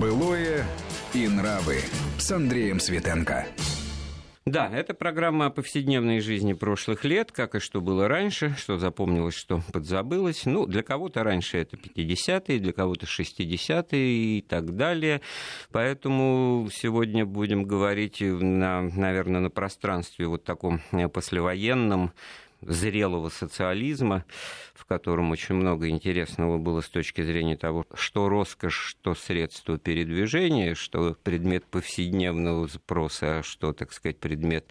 Былое и нравы с Андреем Светенко. Да, это программа о повседневной жизни прошлых лет, как и что было раньше, что запомнилось, что подзабылось. Ну, для кого-то раньше это 50-е, для кого-то 60-е и так далее. Поэтому сегодня будем говорить, на, наверное, на пространстве вот таком послевоенном, зрелого социализма, в котором очень много интересного было с точки зрения того, что роскошь, что средство передвижения, что предмет повседневного запроса, а что, так сказать, предмет,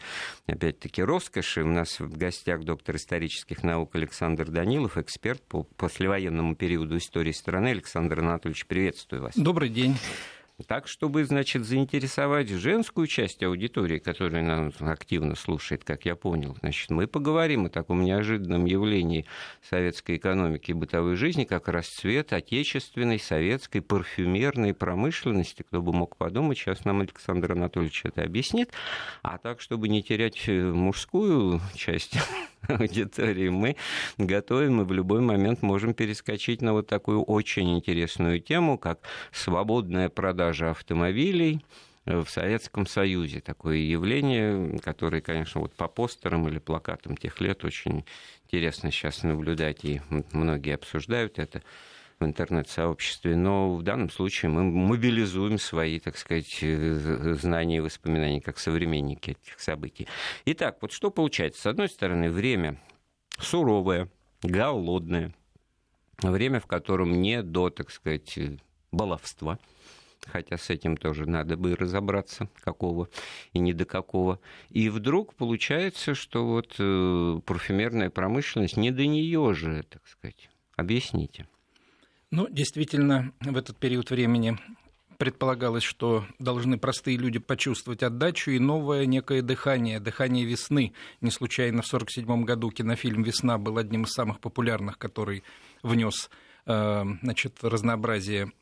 опять-таки, роскоши. У нас в гостях доктор исторических наук Александр Данилов, эксперт по послевоенному периоду истории страны. Александр Анатольевич, приветствую вас. Добрый день. Так, чтобы, значит, заинтересовать женскую часть аудитории, которая нас активно слушает, как я понял, значит, мы поговорим о таком неожиданном явлении советской экономики и бытовой жизни, как расцвет отечественной советской парфюмерной промышленности. Кто бы мог подумать, сейчас нам Александр Анатольевич это объяснит. А так, чтобы не терять мужскую часть аудитории, мы готовим и в любой момент можем перескочить на вот такую очень интересную тему, как свободная продажа автомобилей в Советском Союзе. Такое явление, которое, конечно, вот по постерам или плакатам тех лет очень интересно сейчас наблюдать, и многие обсуждают это в интернет-сообществе, но в данном случае мы мобилизуем свои, так сказать, э, знания и воспоминания как современники этих событий. Итак, вот что получается? С одной стороны, время суровое, голодное, время, в котором не до, так сказать, баловства, хотя с этим тоже надо бы разобраться, какого и не до какого. И вдруг получается, что вот э, парфюмерная промышленность не до нее же, так сказать. Объясните. Ну, действительно, в этот период времени предполагалось, что должны простые люди почувствовать отдачу и новое некое дыхание, дыхание весны. Не случайно в 1947 году кинофильм «Весна» был одним из самых популярных, который внес э, значит, разнообразие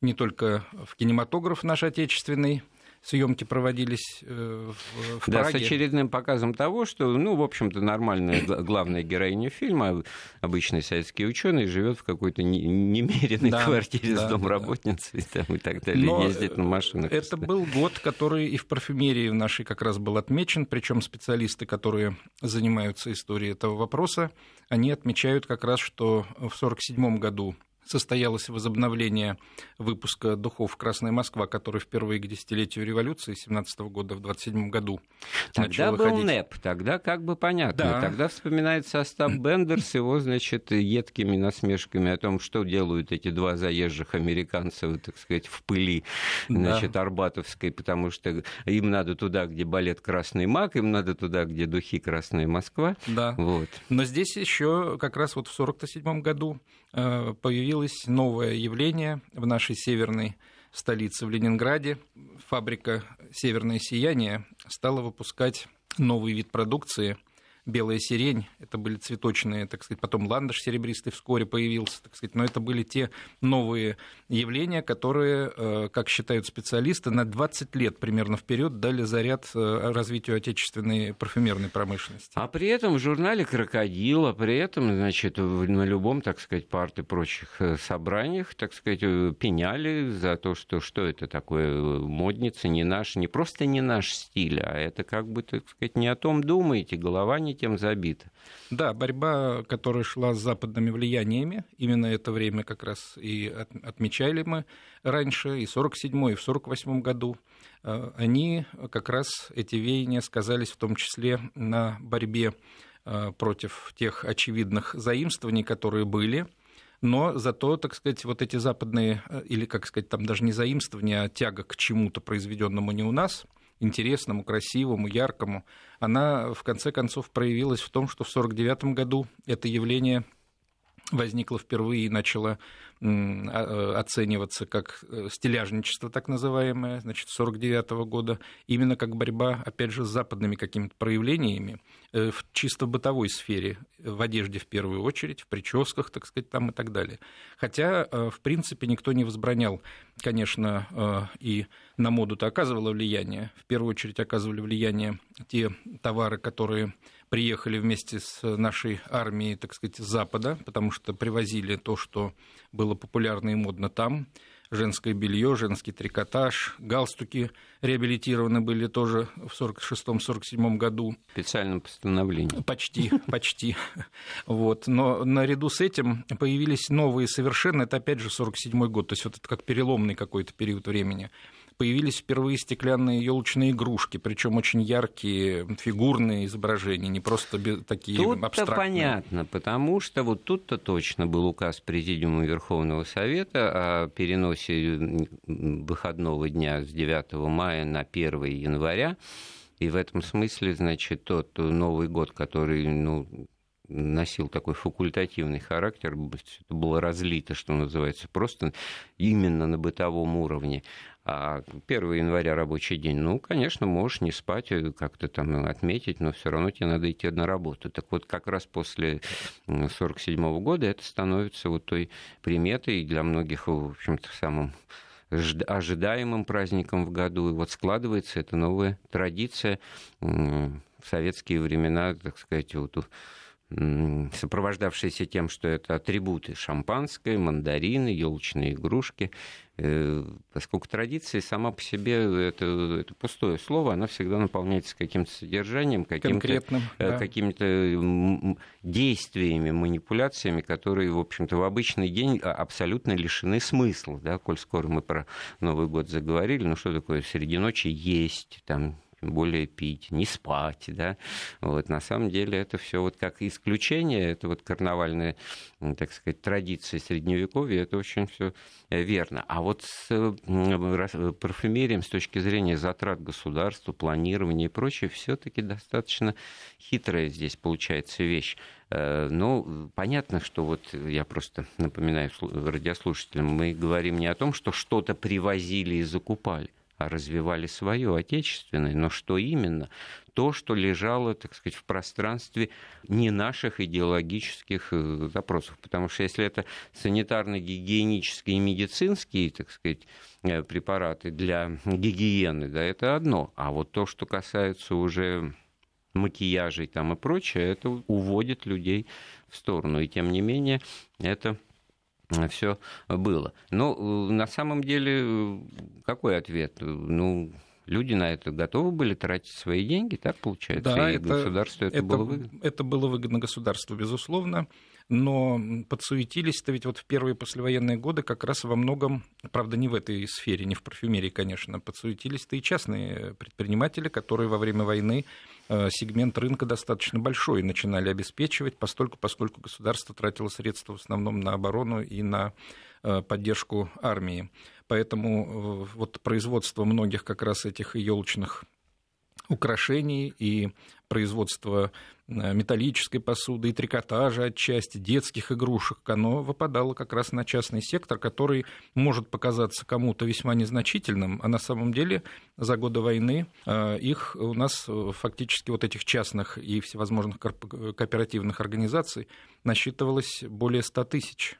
не только в кинематограф наш отечественный, съемки проводились э, в, в да, Праге. с очередным показом того, что, ну, в общем-то, нормальная главная героиня фильма, обычный советский ученый, живет в какой-то немеренной да, квартире да, с домработницей да. там, и так далее, Но ездит на машинах. Это был год, который и в парфюмерии нашей как раз был отмечен, причем специалисты, которые занимаются историей этого вопроса, они отмечают как раз, что в 1947 году состоялось возобновление выпуска духов «Красная Москва», который впервые к десятилетию революции 17 года в 27 году Тогда был выходить. НЭП, тогда как бы понятно. Да. Тогда вспоминается Остап Бендер с его, значит, едкими насмешками о том, что делают эти два заезжих американца, так сказать, в пыли, значит, да. Арбатовской, потому что им надо туда, где балет «Красный маг», им надо туда, где духи «Красная Москва». Да. Вот. Но здесь еще как раз вот в 47 году э, появилась появилось новое явление в нашей северной столице, в Ленинграде. Фабрика «Северное сияние» стала выпускать новый вид продукции – белая сирень, это были цветочные, так сказать, потом ландыш серебристый вскоре появился, так сказать, но это были те новые явления, которые, э, как считают специалисты, на 20 лет примерно вперед дали заряд э, развитию отечественной парфюмерной промышленности. А при этом в журнале «Крокодил», а при этом, значит, на любом, так сказать, парт и прочих э, собраниях, так сказать, пеняли за то, что что это такое модница, не наш, не просто не наш стиль, а это как бы, так сказать, не о том думаете, голова не тем забита. Да, борьба, которая шла с западными влияниями, именно это время как раз и отмечали мы раньше, и в 47 и в 48 году, э, они как раз, эти веяния сказались в том числе на борьбе э, против тех очевидных заимствований, которые были, но зато, так сказать, вот эти западные, э, или, как сказать, там даже не заимствования, а тяга к чему-то произведенному не у нас – интересному, красивому, яркому, она в конце концов проявилась в том, что в 1949 году это явление возникло впервые и начало а, э, оцениваться как э, стиляжничество, так называемое, значит, 49 года, именно как борьба, опять же, с западными какими-то проявлениями э, в чисто бытовой сфере, в одежде в первую очередь, в прическах, так сказать, там и так далее. Хотя, в принципе, никто не возбранял, конечно, и на моду-то оказывало влияние. В первую очередь оказывали влияние те товары, которые приехали вместе с нашей армией, так сказать, с Запада, потому что привозили то, что было популярно и модно там. женское белье, женский трикотаж, галстуки реабилитированы были тоже в 1946-1947 году. Специальным постановлением. Почти, почти. Вот. Но наряду с этим появились новые совершенно, это опять же 1947 год, то есть вот это как переломный какой-то период времени появились впервые стеклянные елочные игрушки, причем очень яркие фигурные изображения, не просто такие тут абстрактные. понятно, потому что вот тут-то точно был указ Президиума Верховного Совета о переносе выходного дня с 9 мая на 1 января. И в этом смысле, значит, тот Новый год, который, ну, носил такой факультативный характер, это было разлито, что называется, просто именно на бытовом уровне. А 1 января рабочий день, ну, конечно, можешь не спать, э, как-то там отметить, но все равно тебе надо идти на работу. Так вот, как раз после 1947 года это становится вот той приметой для многих, в общем-то, самым ожидаемым праздником в году. И вот складывается эта новая традиция в советские времена, так сказать, вот сопровождавшиеся тем, что это атрибуты шампанское, мандарины, елочные игрушки, э, поскольку традиция сама по себе это, это пустое слово, она всегда наполняется каким-то содержанием, каким-то, э, да. какими-то действиями, манипуляциями, которые, в общем-то, в обычный день а, абсолютно лишены смысла. Да? Коль скоро мы про Новый год заговорили, ну что такое среди ночи есть, там тем более пить, не спать, да, вот, на самом деле это все вот как исключение, это вот карнавальная, так сказать, традиция средневековья, это очень все э, верно. А вот с парфюмерией с точки зрения затрат государства, планирования и прочее, все-таки достаточно хитрая здесь получается вещь. Э, ну, понятно, что вот я просто напоминаю радиослушателям, мы говорим не о том, что что-то привозили и закупали, развивали свое отечественное. Но что именно? То, что лежало, так сказать, в пространстве не наших идеологических э, запросов. Потому что если это санитарно-гигиенические и медицинские, так сказать, э, препараты для гигиены, да, это одно. А вот то, что касается уже макияжей там и прочее, это уводит людей в сторону. И тем не менее, это все было. Но э, на самом деле э, какой ответ? Ну, люди на это готовы были тратить свои деньги, так получается? Да, и это, государству это, это было выгодно? Это было выгодно государству, безусловно но подсуетились-то ведь вот в первые послевоенные годы как раз во многом, правда, не в этой сфере, не в парфюмерии, конечно, подсуетились-то и частные предприниматели, которые во время войны э, сегмент рынка достаточно большой начинали обеспечивать, постольку, поскольку государство тратило средства в основном на оборону и на э, поддержку армии. Поэтому э, вот производство многих как раз этих елочных украшений и производство э, металлической посуды и трикотажа отчасти, детских игрушек, оно выпадало как раз на частный сектор, который может показаться кому-то весьма незначительным, а на самом деле за годы войны э, их у нас э, фактически вот этих частных и всевозможных кооперативных организаций насчитывалось более 100 тысяч.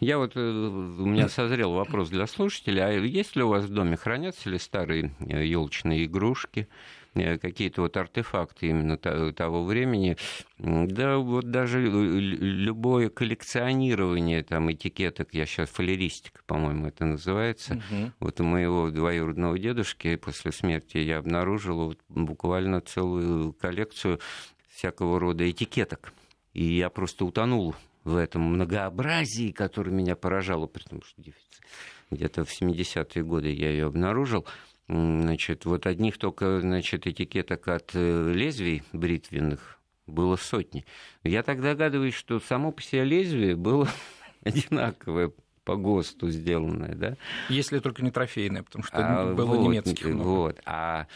Я вот, у меня созрел вопрос для слушателей, а есть ли у вас в доме, хранятся ли старые елочные игрушки, Э, какие-то вот артефакты именно того времени. Да, вот даже любое коллекционирование там этикеток, я сейчас фалеристика, по-моему, это называется. Угу. Вот у моего двоюродного дедушки после смерти я обнаружил вот буквально целую коллекцию всякого рода этикеток. И я просто утонул в этом многообразии, которое меня поражало, потому что где-то в 70-е годы я ее обнаружил. Значит, вот одних только значит, этикеток от э, лезвий бритвенных было сотни. Я так догадываюсь, что само по себе лезвие было одинаковое по ГОСТу сделанное, да? Если только не трофейное, потому что а, было вот, немецких много. Вот, а,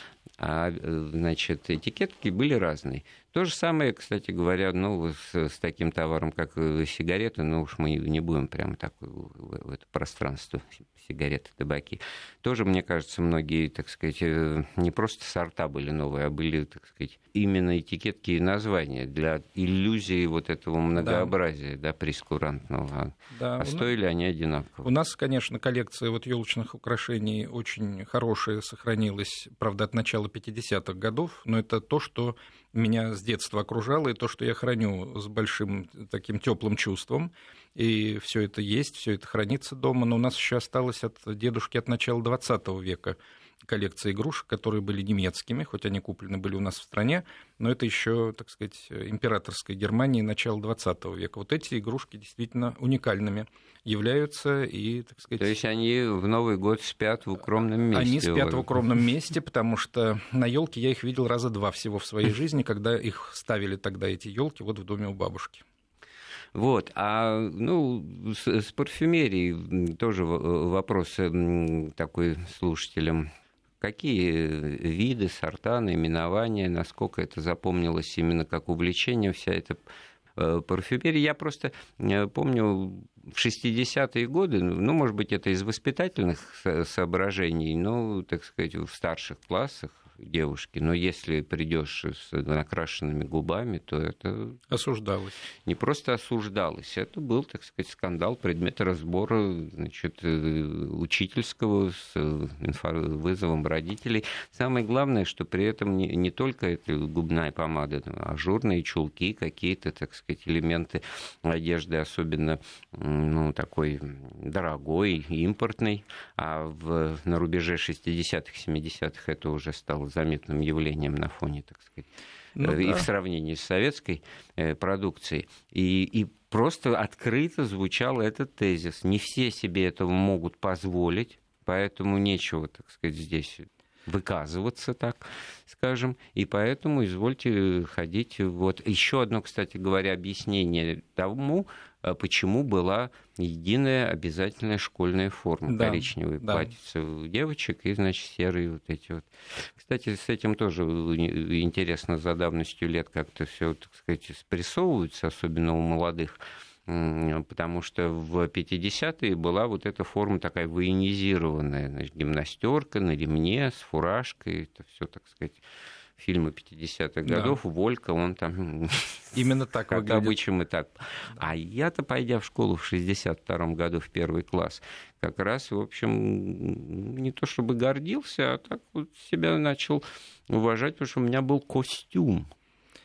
а, значит, этикетки были разные. То же самое, кстати говоря, ну, с, с таким товаром, как э, сигареты, ну уж мы не будем прямо так в, в это пространство сигареты, табаки. Тоже, мне кажется, многие, так сказать, э, не просто сорта были новые, а были, так сказать, именно этикетки и названия для иллюзии вот этого многообразия, да, да прескурантного. Да, а стоили нас... они одинаково? У нас, конечно, коллекция вот елочных украшений очень хорошая сохранилась, правда, от начала 50-х годов, но это то, что меня с детства окружало, и то, что я храню с большим таким теплым чувством. И все это есть, все это хранится дома, но у нас еще осталось от дедушки от начала 20 века коллекция игрушек, которые были немецкими, хоть они куплены были у нас в стране, но это еще, так сказать, императорская Германия начала 20 века. Вот эти игрушки действительно уникальными являются и, так сказать... То есть они в Новый год спят в укромном месте? Они спят в укромном месте, потому что на елке я их видел раза два всего в своей жизни, когда их ставили тогда эти елки вот в доме у бабушки. Вот, а ну, с, с парфюмерией тоже вопрос такой слушателям какие виды, сорта, наименования, насколько это запомнилось именно как увлечение, вся эта э, парфюмерия. Я просто э, помню в 60-е годы, ну, может быть, это из воспитательных соображений, но, так сказать, в старших классах девушки. Но если придешь с накрашенными губами, то это... Осуждалось. Не просто осуждалось, это был, так сказать, скандал, предмет разбора значит, э, учительского с э, вызовом родителей. Самое главное, что при этом не, не только это губная помада, а ажурные чулки, какие-то, так сказать, элементы одежды, особенно ну, такой дорогой, импортной, а в, на рубеже 60-х, 70-х это уже стало заметным явлением на фоне, так сказать, ну, и да. в сравнении с советской э, продукцией. И, и просто открыто звучал этот тезис. Не все себе этого могут позволить, поэтому нечего, так сказать, здесь выказываться, так скажем, и поэтому извольте ходить. Вот еще одно, кстати говоря, объяснение тому, а почему была единая обязательная школьная форма. Да, Коричневые да. платьица у девочек и, значит, серые вот эти вот. Кстати, с этим тоже интересно за давностью лет как-то все, так сказать, спрессовывается, особенно у молодых потому что в 50-е была вот эта форма такая военизированная, значит, гимнастерка на ремне с фуражкой, это все, так сказать, фильмы 50-х годов, да. Волька, он там... Именно так как выглядит. обычно и так. А я-то, пойдя в школу в 62-м году в первый класс, как раз, в общем, не то чтобы гордился, а так вот себя начал уважать, потому что у меня был костюм.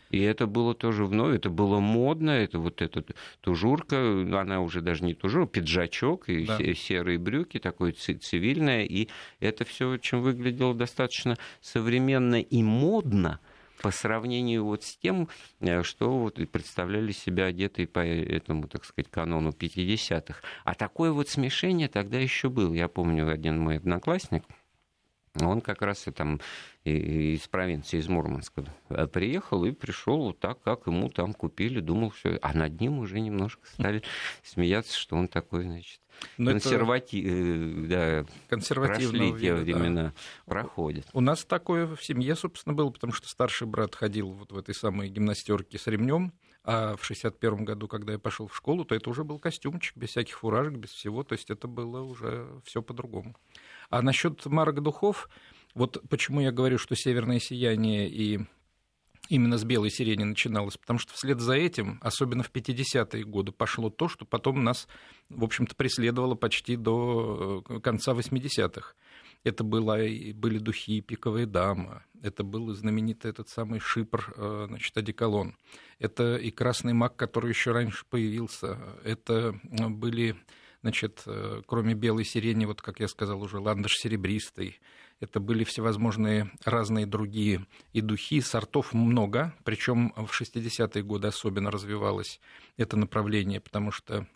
И это было тоже вновь, это было модно, это вот эта тужурка, она уже даже не тужурка, пиджачок и да. серые брюки, такое цивильное, и это все очень выглядело достаточно современно и модно, по сравнению вот с тем, э, что вот представляли себя одетые по этому, так сказать, канону 50-х. А такое вот смешение тогда еще было. Я помню, один мой одноклассник, он как раз и там из провинции, из Мурманска э, приехал и пришел вот так, как ему там купили, думал, все, а над ним уже немножко стали смеяться, что он такой, значит, но консервати... Э, да, те времена, да. проходят. У нас такое в семье, собственно, было, потому что старший брат ходил вот в этой самой гимнастерке с ремнем, а в 61 году, когда я пошел в школу, то это уже был костюмчик, без всяких фуражек, без всего, то есть это было уже все по-другому. А насчет марок духов, вот почему я говорю, что северное сияние и именно с белой сирени начиналось, потому что вслед за этим, особенно в 50-е годы, пошло то, что потом нас, в общем-то, преследовало почти до э, конца 80-х. Это было, были духи «Пиковая дама», это был знаменитый этот самый шипр, э, значит, одеколон. Это и «Красный маг», который еще раньше появился. Это были значит, э, кроме белой сирени, вот, как я сказал уже, ландыш серебристый, это были всевозможные разные другие и духи, сортов много, причем в 60-е годы особенно развивалось это направление, потому что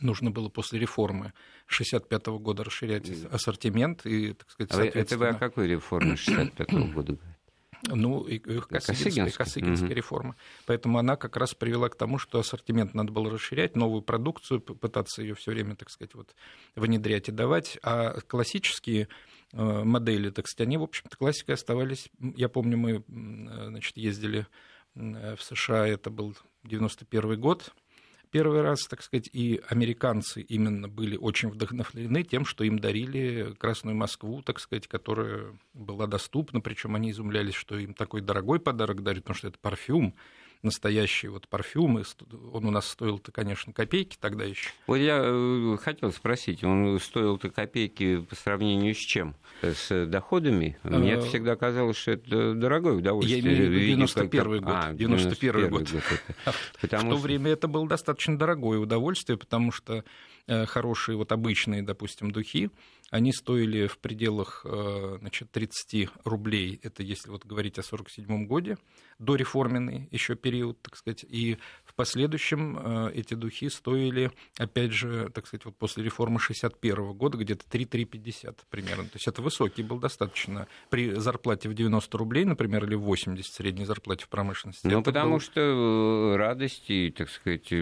нужно было после реформы 65 -го года расширять ассортимент и, так сказать, соответственно... Это вы о какой реформе 65 -го года ну, и, Косыгинская, Косыгинская угу. реформа. Поэтому она как раз привела к тому, что ассортимент надо было расширять, новую продукцию, пытаться ее все время, так сказать, вот, внедрять и давать. А классические э, модели, так сказать, они, в общем-то, классикой оставались. Я помню, мы значит, ездили в США, это был 91 год, первый раз, так сказать, и американцы именно были очень вдохновлены тем, что им дарили Красную Москву, так сказать, которая была доступна, причем они изумлялись, что им такой дорогой подарок дарят, потому что это парфюм, настоящий вот парфюм, он у нас стоил-то, конечно, копейки тогда еще. Вот я э, хотел спросить, он стоил-то копейки по сравнению с чем? С доходами? Мне это всегда казалось, что это дорогое удовольствие. Я имею в виду 91 год. А, 91 год. год это. Потому в то время это было достаточно дорогое удовольствие, потому что хорошие вот обычные, допустим, духи, они стоили в пределах э, значит, 30 рублей, это если вот говорить о 1947 году, дореформенный еще период, так сказать, и последующем э, эти духи стоили, опять же, так сказать, вот после реформы 61 года где-то 3-3,50 примерно. То есть это высокий был достаточно при зарплате в 90 рублей, например, или в 80 средней зарплате в промышленности. Ну, потому был... что э, радости, так сказать,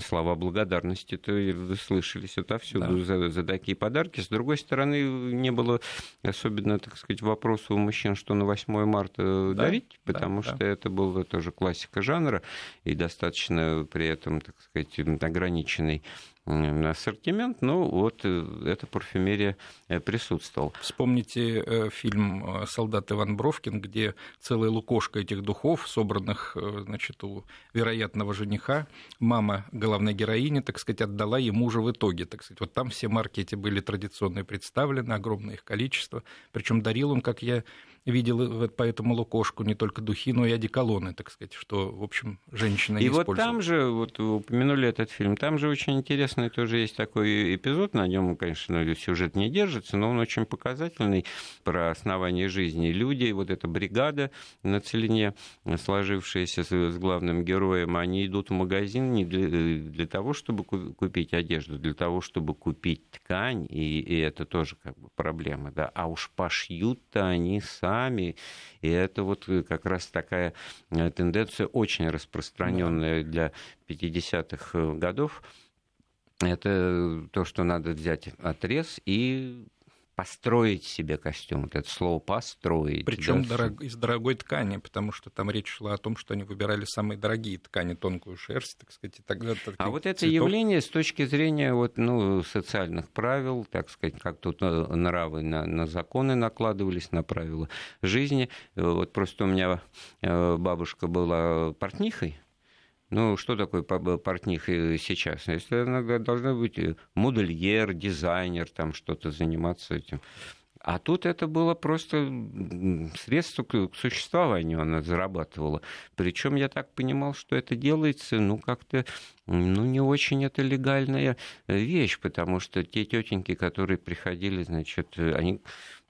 слова благодарности-то слышались отовсюду да. за, за такие подарки. С другой стороны, не было особенно, так сказать, вопроса у мужчин, что на 8 марта да, дарить, потому да, что да. это была тоже классика жанра и достаточно при этом, так сказать, ограниченный ассортимент, но вот э, эта парфюмерия э, присутствовала. Вспомните э, фильм «Солдат Иван Бровкин», где целая лукошка этих духов, собранных значит, у вероятного жениха, мама главной героини, так сказать, отдала ему уже в итоге. Так сказать. Вот там все марки эти были традиционные представлены, огромное их количество. Причем дарил он, как я видел по этому лукошку не только духи, но и одеколоны, так сказать, что, в общем, женщина И вот там же, вот вы упомянули этот фильм, там же очень интересный тоже есть такой эпизод, на нем, конечно, сюжет не держится, но он очень показательный про основание жизни. Люди, вот эта бригада на Целине, сложившаяся с главным героем, они идут в магазин не для, для того, чтобы купить одежду, для того, чтобы купить ткань, и, и это тоже как бы проблема, да, а уж пошьют-то они сами нами. И это вот э, как раз такая э, тенденция очень распространенная для 50-х э, годов. Это то, что надо взять отрез и построить себе костюм. Вот это слово построить. Причем да? дорог... из дорогой ткани, потому что там речь шла о том, что они выбирали самые дорогие ткани, тонкую шерсть, так сказать. И тогда, а вот это явление с точки зрения вот, ну, социальных правил, так сказать, как тут э, нравы на, на законы накладывались, на правила жизни. Вот просто у меня э, бабушка была портнихой, ну, что такое портних сейчас? Если она должна быть э, модельер, дизайнер, там что-то заниматься этим. А тут это было просто средство к существованию она зарабатывала. Причем я так понимал, что это делается, ну, как-то, ну, не очень это легальная вещь, потому что те тетеньки, которые приходили, значит, они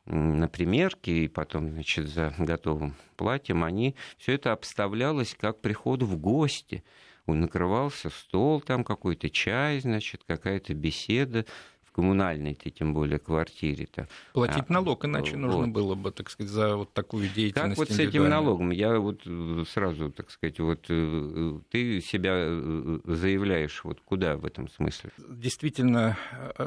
на примерке и потом, значит, за готовым платьем, они все это обставлялось как приход в гости. Накрывался стол, там какой-то чай, значит, какая-то беседа коммунальной-то, тем более квартире-то. Платить а, налог, иначе вот. нужно было бы, так сказать, за вот такую деятельность. Как вот с этим налогом? Я вот э, сразу, так сказать, вот э, ты себя э, заявляешь, вот куда в этом смысле? Действительно,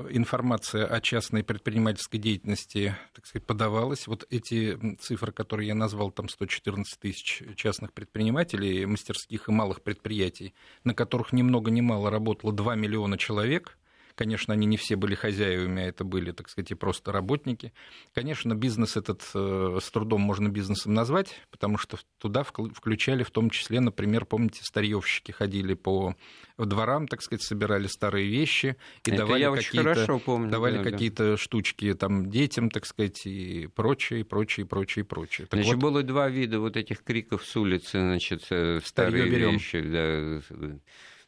информация о частной предпринимательской деятельности, так сказать, подавалась. Вот эти цифры, которые я назвал, там 114 тысяч частных предпринимателей, мастерских и малых предприятий, на которых ни много ни мало работало 2 миллиона человек – Конечно, они не все были хозяевами, а это были, так сказать, и просто работники. Конечно, бизнес этот э, с трудом можно бизнесом назвать, потому что туда включали в том числе, например, помните, старьевщики ходили по дворам, так сказать, собирали старые вещи и это давали какие-то, давали да, какие-то да. штучки там детям, так сказать, и прочее, и прочее, и прочее, и прочее. Так значит, вот, было два вида вот этих криков с улицы, значит, э, старые вещи, да,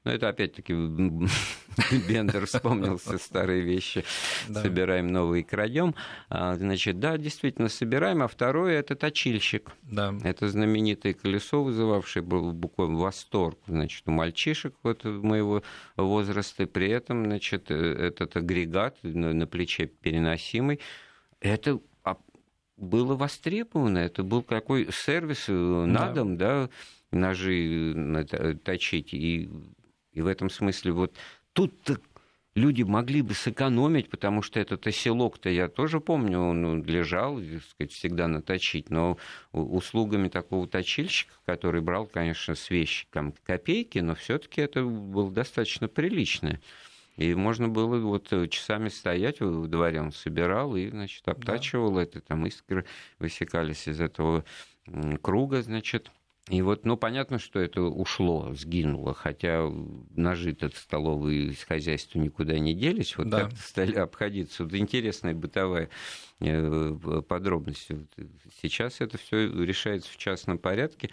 но это опять-таки Бендер вспомнился старые вещи. Собираем новые, крадем. А, значит, да, действительно, собираем. А второе это точильщик. Да. Это знаменитое колесо, вызывавшее буквально восторг значит, у мальчишек вот моего возраста. При этом, значит, э, этот агрегат на плече переносимый. Это было востребовано, это был какой сервис э, на дом, да, ножи э, точить. И и в этом смысле вот тут люди могли бы сэкономить, потому что этот оселок-то я тоже помню, он лежал, сказать, всегда наточить, но услугами такого точильщика, который брал, конечно, с вещиком копейки, но все таки это было достаточно прилично. И можно было вот часами стоять в дворе, он собирал и, значит, обтачивал да. это, там искры высекались из этого круга, значит, И вот, ну, понятно, что это ушло, сгинуло, хотя нажито столовые из хозяйства никуда не делись, вот да. как стали обходиться. Вот интересная бытовая э, подробность. Сейчас это все решается в частном порядке,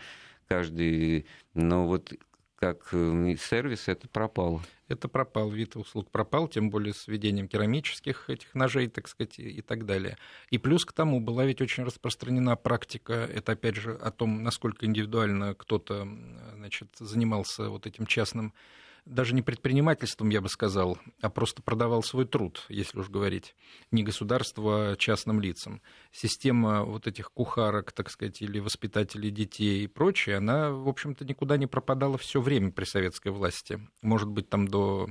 каждый, но вот как э, сервис это пропало. Это пропал, вид услуг пропал, тем более с введением керамических этих ножей, так сказать, и так далее. И плюс к тому была ведь очень распространена практика, это опять же о том, насколько индивидуально кто-то значит, занимался вот этим частным даже не предпринимательством, я бы сказал, а просто продавал свой труд, если уж говорить, не государство, а частным лицам. Система вот этих кухарок, так сказать, или воспитателей детей и прочее, она, в общем-то, никуда не пропадала все время при советской власти. Может быть, там до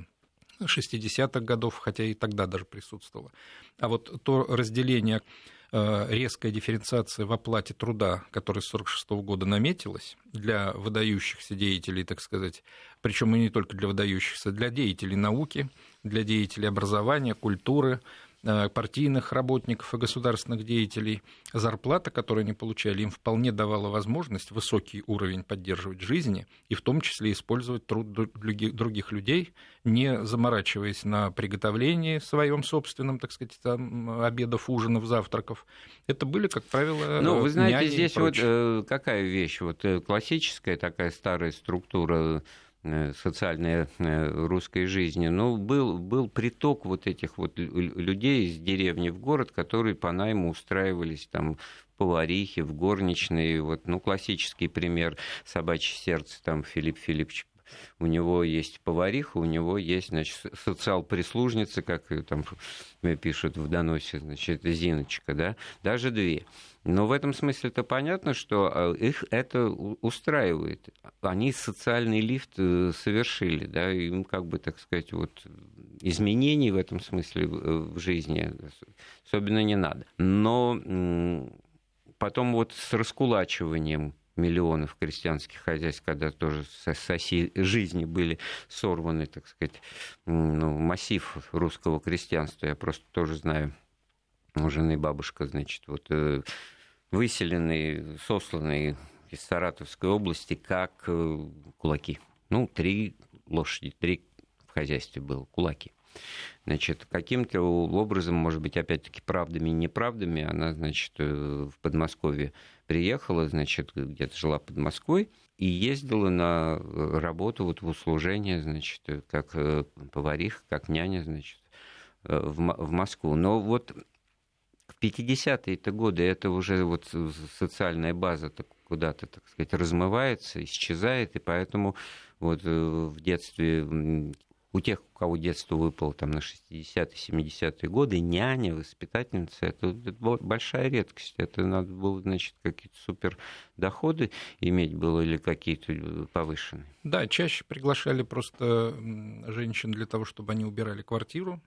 60-х годов, хотя и тогда даже присутствовало. А вот то разделение резкая дифференциация в оплате труда, которая с 1946 года наметилась для выдающихся деятелей, так сказать, причем и не только для выдающихся, для деятелей науки, для деятелей образования, культуры, Э, партийных работников и государственных деятелей, зарплата, которую они получали, им вполне давала возможность высокий уровень поддерживать жизни и в том числе использовать труд других людей, не заморачиваясь на приготовлении своем собственном, так сказать, там, обедов, ужинов, завтраков. Это были, как правило, Ну, вы знаете, здесь вот э, какая вещь, вот э, классическая такая старая структура Э, социальной э, русской жизни. Но был, был приток вот этих вот людей из деревни в город, которые по найму устраивались там поварихи, в горничные. Вот, ну, классический пример «Собачье сердце», там Филипп Филиппович у него есть повариха, у него есть, значит, социал-прислужница, как там пишут в доносе, значит, Зиночка, да, даже две. Но в этом смысле это понятно, что а, их это устраивает. Они социальный лифт э, совершили, да, им как бы, так сказать, вот изменений в этом смысле в жизни особенно не надо. Но потом вот с раскулачиванием миллионов крестьянских хозяйств, когда тоже с оси жизни были сорваны, так сказать, ну, массив русского крестьянства. Я просто тоже знаю, у жены бабушка, значит, вот э, выселенные, сосланные из Саратовской области как э, кулаки. Ну, три лошади, три в хозяйстве было, кулаки. Значит, каким-то образом, может быть, опять-таки правдами и неправдами, она, значит, э, в Подмосковье приехала, значит, где-то жила под Москвой, и ездила на работу вот в услужение, значит, как э, повариха, как няня, значит, э, в, в Москву. Но вот в 50-е годы это уже вот социальная база куда-то, так сказать, размывается, исчезает, и поэтому вот в детстве у тех, у кого детство выпало там на 60-е, 70-е годы, няня, воспитательница, это, это большая редкость. Это надо было, значит, какие-то супер доходы иметь было или какие-то э, повышенные. Да, чаще приглашали просто женщин для того, чтобы они убирали квартиру,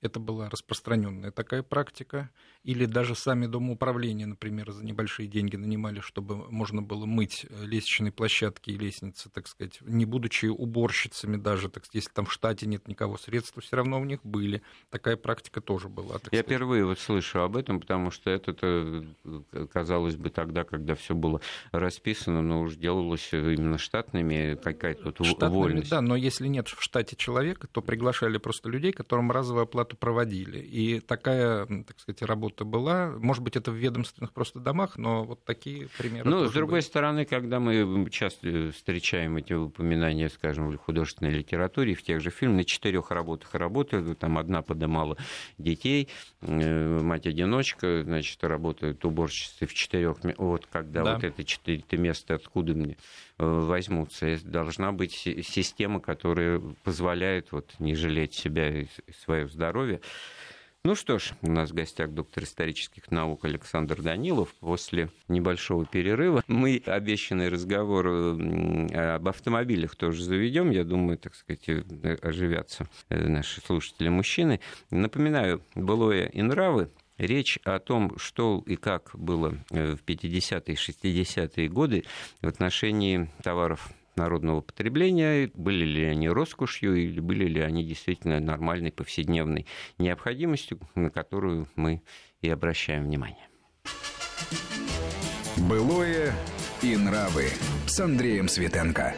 это была распространенная такая практика. Или даже сами домоуправления, например, за небольшие деньги нанимали, чтобы можно было мыть э, лестничные площадки и лестницы, так сказать, не будучи уборщицами даже, так сказать, если там в штате нет никого, средства все равно у них были. Такая практика тоже была. Я сказать. впервые вот слышу об этом, потому что это, э, казалось бы, тогда, когда все было расписано, но уж делалось именно штатными, какая-то тут штатными, вольность. Да, но если нет в штате человека, то приглашали просто людей, которым оплата оплату проводили. И такая, так сказать, работа была. Может быть, это в ведомственных просто домах, но вот такие примеры. Ну, с другой были. стороны, когда мы часто встречаем эти упоминания, скажем, в художественной литературе, в тех же фильмах, на четырех работах работают, там одна подымала детей, э, мать-одиночка, значит, работает уборщицей в четырех. Вот когда да. вот это четыре место, откуда мне э, возьмутся. Должна быть система, которая позволяет вот, не жалеть себя и свое здоровье. Ну что ж, у нас в гостях доктор исторических наук Александр Данилов. После небольшого перерыва мы обещанный разговор об автомобилях тоже заведем. Я думаю, так сказать, э, оживятся э, наши слушатели-мужчины. Напоминаю, былое и нравы речь о том, что и как было э, в 50-е и 60-е годы в отношении товаров народного потребления, были ли они роскошью или были ли они действительно нормальной повседневной необходимостью, на которую мы и обращаем внимание. Былое и нравы с Андреем Светенко.